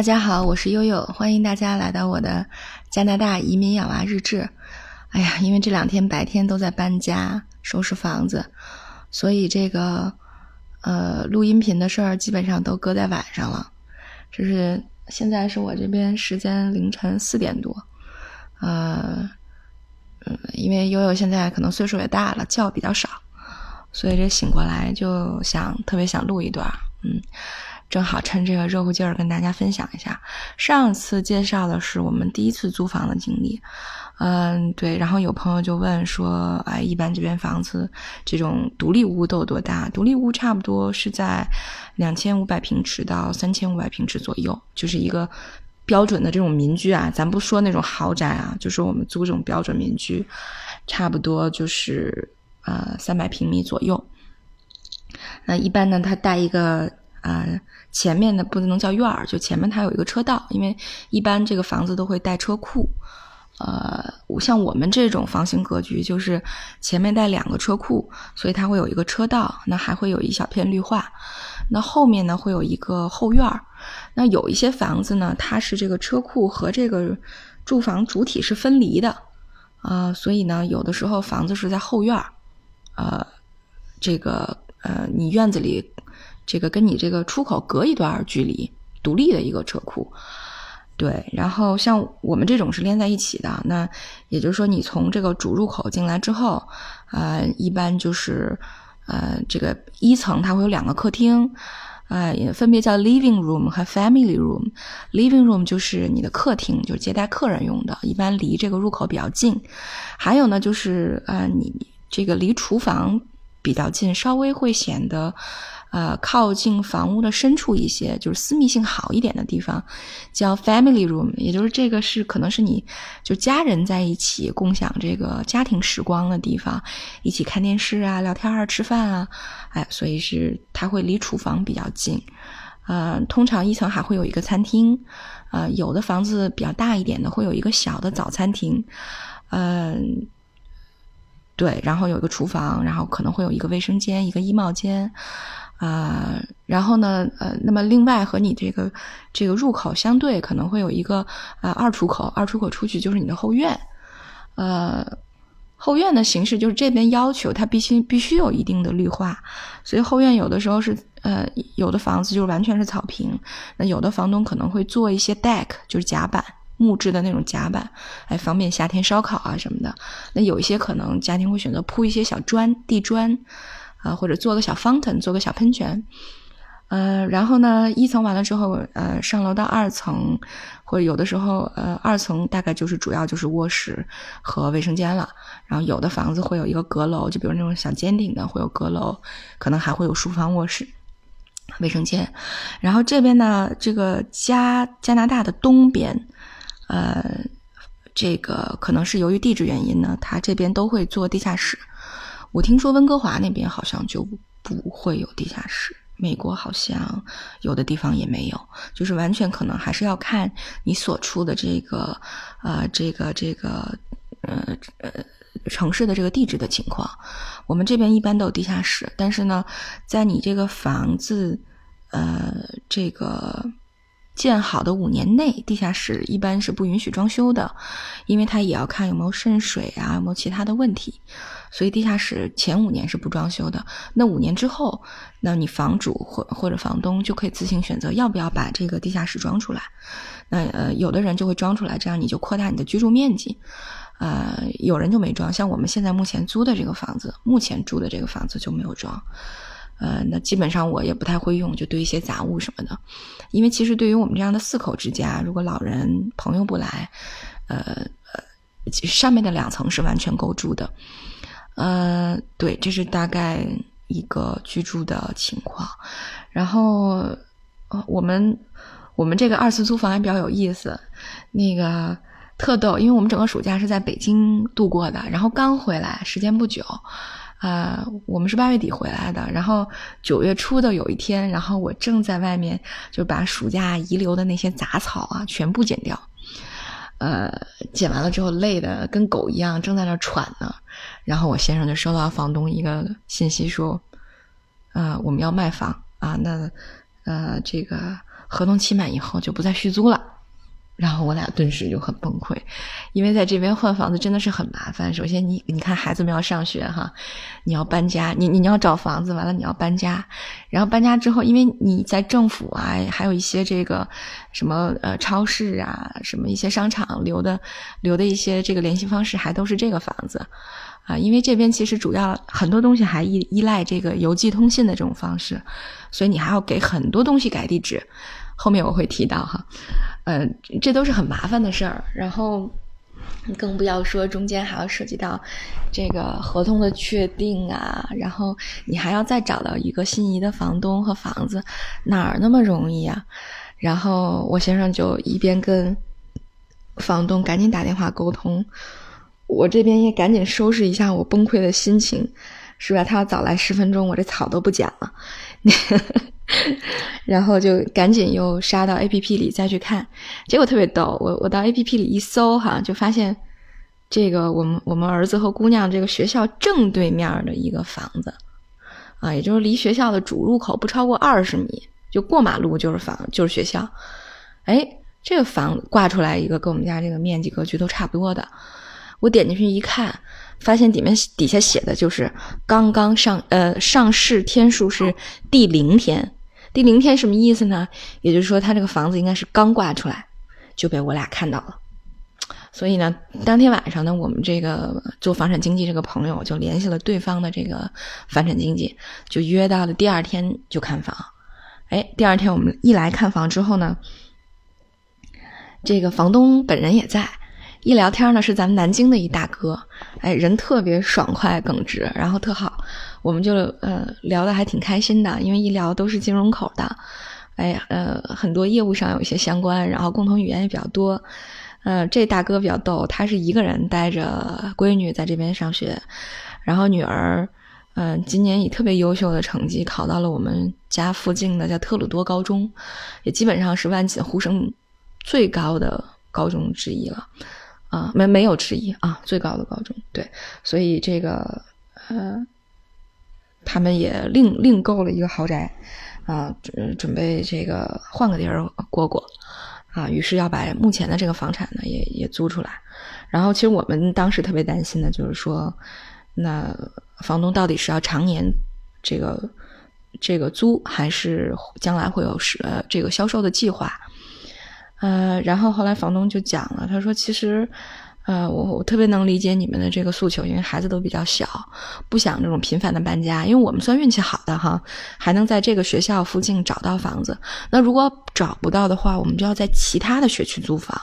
大家好，我是悠悠，欢迎大家来到我的加拿大移民养娃日志。哎呀，因为这两天白天都在搬家、收拾房子，所以这个呃录音频的事儿基本上都搁在晚上了。就是现在是我这边时间凌晨四点多，呃嗯，因为悠悠现在可能岁数也大了，觉比较少，所以这醒过来就想特别想录一段，嗯。正好趁这个热乎劲儿跟大家分享一下，上次介绍的是我们第一次租房的经历，嗯，对，然后有朋友就问说，哎，一般这边房子这种独立屋都有多大？独立屋差不多是在两千五百平尺到三千五百平尺左右，就是一个标准的这种民居啊，咱不说那种豪宅啊，就说我们租这种标准民居，差不多就是呃三百平米左右。那一般呢，它带一个。啊，前面的不能叫院儿，就前面它有一个车道，因为一般这个房子都会带车库。呃，像我们这种房型格局，就是前面带两个车库，所以它会有一个车道，那还会有一小片绿化。那后面呢，会有一个后院儿。那有一些房子呢，它是这个车库和这个住房主体是分离的啊，所以呢，有的时候房子是在后院儿，呃，这个呃，你院子里。这个跟你这个出口隔一段距离，独立的一个车库，对。然后像我们这种是连在一起的，那也就是说，你从这个主入口进来之后，呃，一般就是呃，这个一层它会有两个客厅，呃，分别叫 living room 和 family room。living room 就是你的客厅，就是接待客人用的，一般离这个入口比较近。还有呢，就是呃，你这个离厨房比较近，稍微会显得。呃，靠近房屋的深处一些，就是私密性好一点的地方，叫 family room，也就是这个是可能是你就家人在一起共享这个家庭时光的地方，一起看电视啊、聊天啊、吃饭啊，哎，所以是它会离厨房比较近。呃，通常一层还会有一个餐厅，呃，有的房子比较大一点的会有一个小的早餐厅，嗯，对，然后有一个厨房，然后可能会有一个卫生间、一个衣帽间。啊，然后呢，呃，那么另外和你这个这个入口相对，可能会有一个呃二出口，二出口出去就是你的后院，呃，后院的形式就是这边要求它必须必须有一定的绿化，所以后院有的时候是呃有的房子就是完全是草坪，那有的房东可能会做一些 deck，就是甲板木质的那种甲板，哎，方便夏天烧烤啊什么的。那有一些可能家庭会选择铺一些小砖地砖。啊，或者做个小 fountain，做个小喷泉，呃，然后呢，一层完了之后，呃，上楼到二层，或者有的时候，呃，二层大概就是主要就是卧室和卫生间了。然后有的房子会有一个阁楼，就比如那种小尖顶的会有阁楼，可能还会有书房、卧室、卫生间。然后这边呢，这个加加拿大的东边，呃，这个可能是由于地质原因呢，它这边都会做地下室。我听说温哥华那边好像就不会有地下室，美国好像有的地方也没有，就是完全可能还是要看你所处的这个呃这个这个呃呃城市的这个地质的情况。我们这边一般都有地下室，但是呢，在你这个房子呃这个。建好的五年内，地下室一般是不允许装修的，因为它也要看有没有渗水啊，有没有其他的问题，所以地下室前五年是不装修的。那五年之后，那你房主或或者房东就可以自行选择要不要把这个地下室装出来。那呃，有的人就会装出来，这样你就扩大你的居住面积。呃，有人就没装，像我们现在目前租的这个房子，目前住的这个房子就没有装。呃，那基本上我也不太会用，就堆一些杂物什么的，因为其实对于我们这样的四口之家，如果老人朋友不来，呃呃，上面的两层是完全够住的。呃，对，这是大概一个居住的情况。然后，我们我们这个二次租房也比较有意思，那个特逗，因为我们整个暑假是在北京度过的，然后刚回来，时间不久。啊，我们是八月底回来的，然后九月初的有一天，然后我正在外面就把暑假遗留的那些杂草啊全部剪掉，呃，剪完了之后累的跟狗一样，正在那喘呢，然后我先生就收到房东一个信息说，啊，我们要卖房啊，那呃这个合同期满以后就不再续租了。然后我俩顿时就很崩溃，因为在这边换房子真的是很麻烦。首先，你你看孩子们要上学哈，你要搬家，你你要找房子，完了你要搬家，然后搬家之后，因为你在政府啊，还有一些这个什么呃超市啊，什么一些商场留的留的一些这个联系方式，还都是这个房子啊。因为这边其实主要很多东西还依依赖这个邮寄通信的这种方式，所以你还要给很多东西改地址。后面我会提到哈。呃，这都是很麻烦的事儿，然后更不要说中间还要涉及到这个合同的确定啊，然后你还要再找到一个心仪的房东和房子，哪儿那么容易啊？然后我先生就一边跟房东赶紧打电话沟通，我这边也赶紧收拾一下我崩溃的心情，是吧？他要早来十分钟，我这草都不剪了。然后就赶紧又杀到 A P P 里再去看，结果特别逗。我我到 A P P 里一搜哈，就发现这个我们我们儿子和姑娘这个学校正对面的一个房子啊，也就是离学校的主入口不超过二十米，就过马路就是房就是学校。哎，这个房子挂出来一个跟我们家这个面积格局都差不多的，我点进去一看。发现底面底下写的就是刚刚上呃上市天数是第零天，第零天什么意思呢？也就是说他这个房子应该是刚挂出来就被我俩看到了，所以呢，当天晚上呢，我们这个做房产经纪这个朋友就联系了对方的这个房产经纪，就约到了第二天就看房。哎，第二天我们一来看房之后呢，这个房东本人也在。一聊天呢，是咱们南京的一大哥，哎，人特别爽快耿直，然后特好，我们就呃聊得还挺开心的，因为一聊都是金融口的，哎呀，呃，很多业务上有一些相关，然后共同语言也比较多。呃，这大哥比较逗，他是一个人带着闺女在这边上学，然后女儿，嗯，今年以特别优秀的成绩考到了我们家附近的叫特鲁多高中，也基本上是万锦呼声最高的高中之一了。啊，没没有之一啊，最高的高中对，所以这个呃，他们也另另购了一个豪宅啊，准准备这个换个地儿过过啊，于是要把目前的这个房产呢也也租出来。然后其实我们当时特别担心的就是说，那房东到底是要常年这个这个租，还是将来会有是这个销售的计划？呃，然后后来房东就讲了，他说：“其实，呃，我我特别能理解你们的这个诉求，因为孩子都比较小，不想这种频繁的搬家。因为我们算运气好的哈，还能在这个学校附近找到房子。那如果找不到的话，我们就要在其他的学区租房，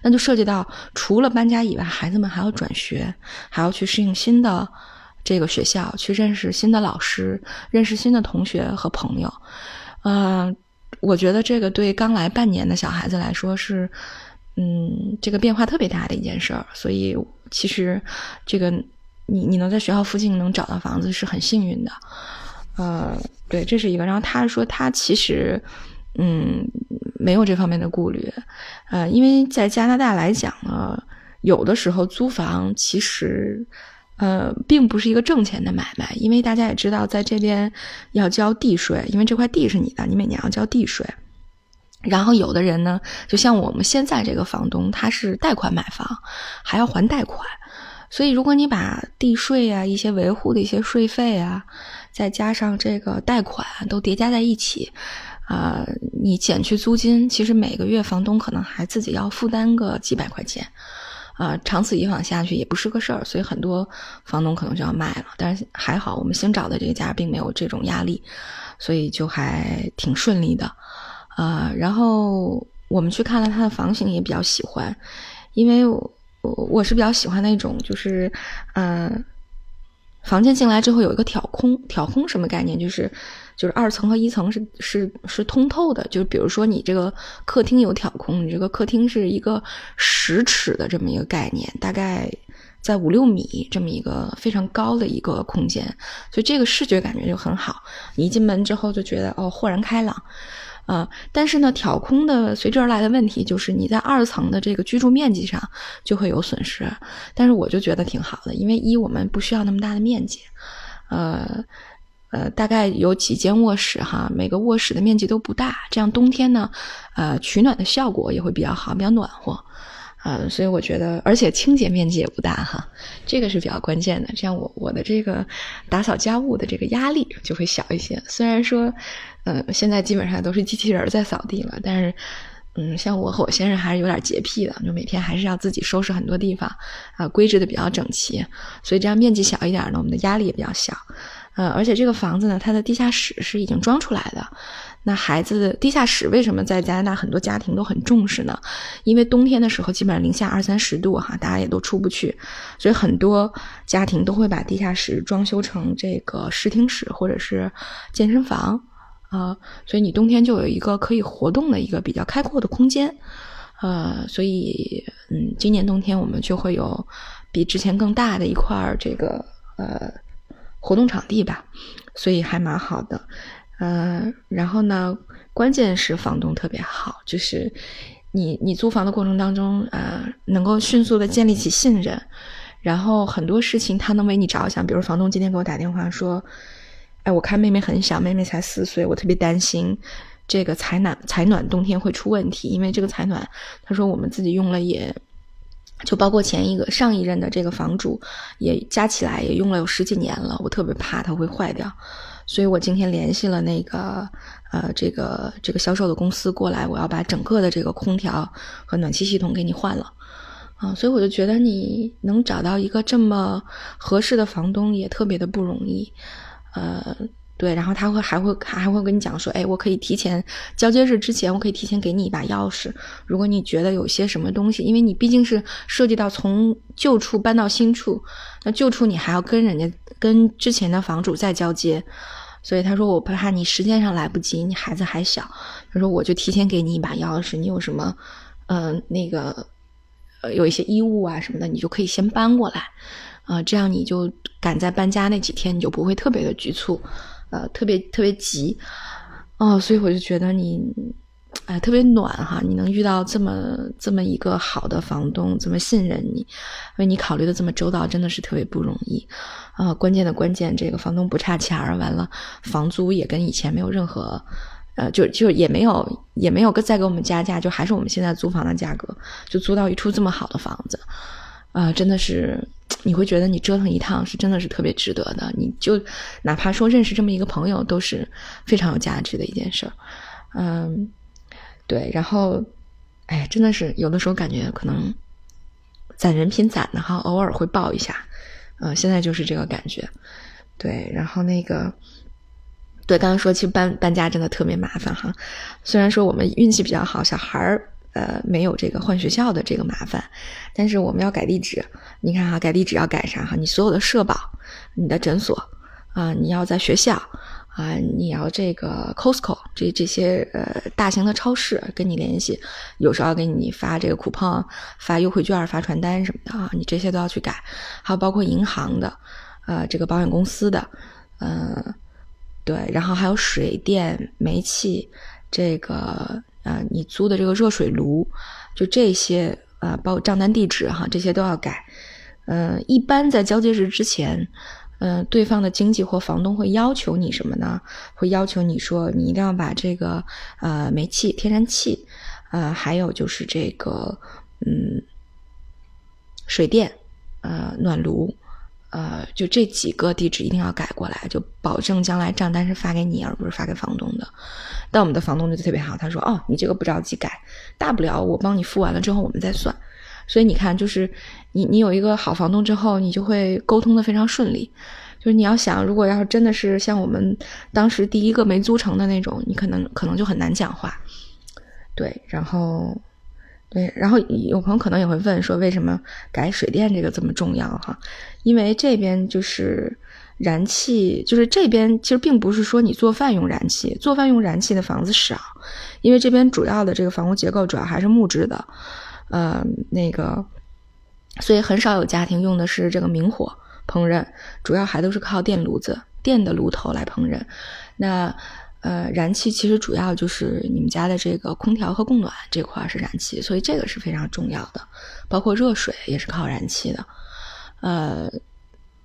那就涉及到除了搬家以外，孩子们还要转学，还要去适应新的这个学校，去认识新的老师，认识新的同学和朋友，嗯。”我觉得这个对刚来半年的小孩子来说是，嗯，这个变化特别大的一件事儿。所以其实这个你你能在学校附近能找到房子是很幸运的，呃，对，这是一个。然后他说他其实嗯没有这方面的顾虑，呃，因为在加拿大来讲呢，有的时候租房其实。呃，并不是一个挣钱的买卖，因为大家也知道，在这边要交地税，因为这块地是你的，你每年要交地税。然后有的人呢，就像我们现在这个房东，他是贷款买房，还要还贷款，所以如果你把地税啊、一些维护的一些税费啊，再加上这个贷款都叠加在一起，啊，你减去租金，其实每个月房东可能还自己要负担个几百块钱。啊，长此以往下去也不是个事儿，所以很多房东可能就要卖了。但是还好，我们新找的这个家并没有这种压力，所以就还挺顺利的。啊，然后我们去看了他的房型，也比较喜欢，因为我我是比较喜欢那种，就是嗯，房间进来之后有一个挑空，挑空什么概念？就是。就是二层和一层是是是通透的，就比如说你这个客厅有挑空，你这个客厅是一个十尺的这么一个概念，大概在五六米这么一个非常高的一个空间，所以这个视觉感觉就很好。你一进门之后就觉得哦豁然开朗，啊，但是呢挑空的随之而来的问题就是你在二层的这个居住面积上就会有损失，但是我就觉得挺好的，因为一我们不需要那么大的面积，呃。呃，大概有几间卧室哈，每个卧室的面积都不大，这样冬天呢，呃，取暖的效果也会比较好，比较暖和，啊，所以我觉得，而且清洁面积也不大哈，这个是比较关键的，这样我我的这个打扫家务的这个压力就会小一些。虽然说，呃，现在基本上都是机器人在扫地了，但是，嗯，像我和我先生还是有点洁癖的，就每天还是要自己收拾很多地方，啊，规制的比较整齐，所以这样面积小一点呢，我们的压力也比较小。呃，而且这个房子呢，它的地下室是已经装出来的。那孩子地下室为什么在加拿大很多家庭都很重视呢？因为冬天的时候基本上零下二三十度哈，大家也都出不去，所以很多家庭都会把地下室装修成这个视听室或者是健身房啊。所以你冬天就有一个可以活动的一个比较开阔的空间。呃，所以嗯，今年冬天我们就会有比之前更大的一块这个呃。活动场地吧，所以还蛮好的，呃，然后呢，关键是房东特别好，就是你你租房的过程当中，呃，能够迅速的建立起信任，然后很多事情他能为你着想，比如房东今天给我打电话说，哎，我看妹妹很小，妹妹才四岁，我特别担心这个采暖采暖冬天会出问题，因为这个采暖，他说我们自己用了也。就包括前一个上一任的这个房主，也加起来也用了有十几年了，我特别怕它会坏掉，所以我今天联系了那个呃这个这个销售的公司过来，我要把整个的这个空调和暖气系统给你换了，啊，所以我就觉得你能找到一个这么合适的房东也特别的不容易，呃。对，然后他会还会还会跟你讲说，哎，我可以提前交接日之前，我可以提前给你一把钥匙。如果你觉得有些什么东西，因为你毕竟是涉及到从旧处搬到新处，那旧处你还要跟人家跟之前的房主再交接，所以他说我怕你时间上来不及，你孩子还小，他说我就提前给你一把钥匙，你有什么，嗯，那个，呃，有一些衣物啊什么的，你就可以先搬过来，啊，这样你就赶在搬家那几天，你就不会特别的局促。呃，特别特别急，哦，所以我就觉得你，哎，特别暖哈！你能遇到这么这么一个好的房东，这么信任你，为你考虑的这么周到，真的是特别不容易啊！关键的关键，这个房东不差钱儿，完了，房租也跟以前没有任何，呃，就就也没有也没有再给我们加价，就还是我们现在租房的价格，就租到一处这么好的房子，啊，真的是。你会觉得你折腾一趟是真的是特别值得的，你就哪怕说认识这么一个朋友都是非常有价值的一件事儿，嗯，对，然后，哎，真的是有的时候感觉可能攒人品攒的哈，偶尔会爆一下，嗯，现在就是这个感觉，对，然后那个，对，刚刚说其实搬搬家真的特别麻烦哈，虽然说我们运气比较好，小孩儿。呃，没有这个换学校的这个麻烦，但是我们要改地址。你看哈，改地址要改啥哈？你所有的社保、你的诊所啊，你要在学校啊，你要这个 Costco 这这些呃大型的超市跟你联系，有时候要给你发这个 coupon、发优惠券、发传单什么的啊，你这些都要去改。还有包括银行的，呃，这个保险公司的，嗯，对，然后还有水电煤气这个。啊，你租的这个热水炉，就这些啊，包括账单地址哈，这些都要改。嗯，一般在交接日之前，嗯，对方的经纪或房东会要求你什么呢？会要求你说，你一定要把这个呃煤气、天然气，呃，还有就是这个嗯水电，呃暖炉。呃，就这几个地址一定要改过来，就保证将来账单是发给你，而不是发给房东的。但我们的房东就特别好，他说：“哦，你这个不着急改，大不了我帮你付完了之后我们再算。”所以你看，就是你你有一个好房东之后，你就会沟通的非常顺利。就是你要想，如果要是真的是像我们当时第一个没租成的那种，你可能可能就很难讲话。对，然后。对，然后有朋友可能也会问说，为什么改水电这个这么重要哈？因为这边就是燃气，就是这边其实并不是说你做饭用燃气，做饭用燃气的房子少，因为这边主要的这个房屋结构主要还是木质的，呃，那个，所以很少有家庭用的是这个明火烹饪，主要还都是靠电炉子、电的炉头来烹饪，那。呃，燃气其实主要就是你们家的这个空调和供暖这块是燃气，所以这个是非常重要的，包括热水也是靠燃气的。呃，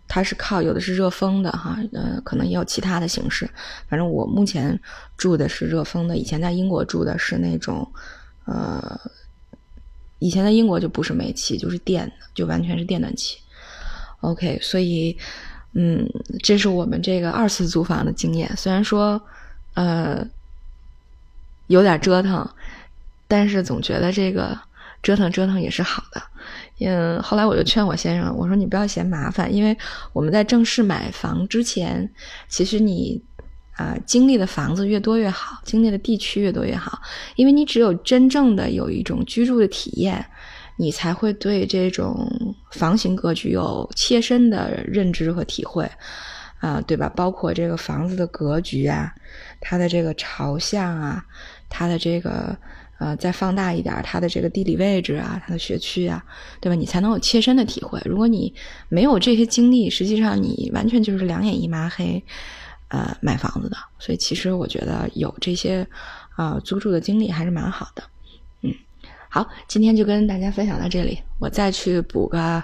它是靠有的是热风的哈，呃，可能也有其他的形式。反正我目前住的是热风的，以前在英国住的是那种，呃，以前在英国就不是煤气，就是电的，就完全是电暖气。OK，所以，嗯，这是我们这个二次租房的经验。虽然说，呃，有点折腾，但是总觉得这个折腾折腾也是好的。嗯，后来我就劝我先生，我说你不要嫌麻烦，因为我们在正式买房之前，其实你啊经历的房子越多越好，经历的地区越多越好，因为你只有真正的有一种居住的体验，你才会对这种房型格局有切身的认知和体会，啊，对吧？包括这个房子的格局啊，它的这个朝向啊，它的这个。呃，再放大一点，它的这个地理位置啊，它的学区啊，对吧？你才能有切身的体会。如果你没有这些经历，实际上你完全就是两眼一抹黑，呃，买房子的。所以其实我觉得有这些啊租住的经历还是蛮好的。嗯，好，今天就跟大家分享到这里，我再去补个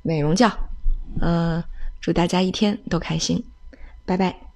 美容觉。嗯，祝大家一天都开心，拜拜。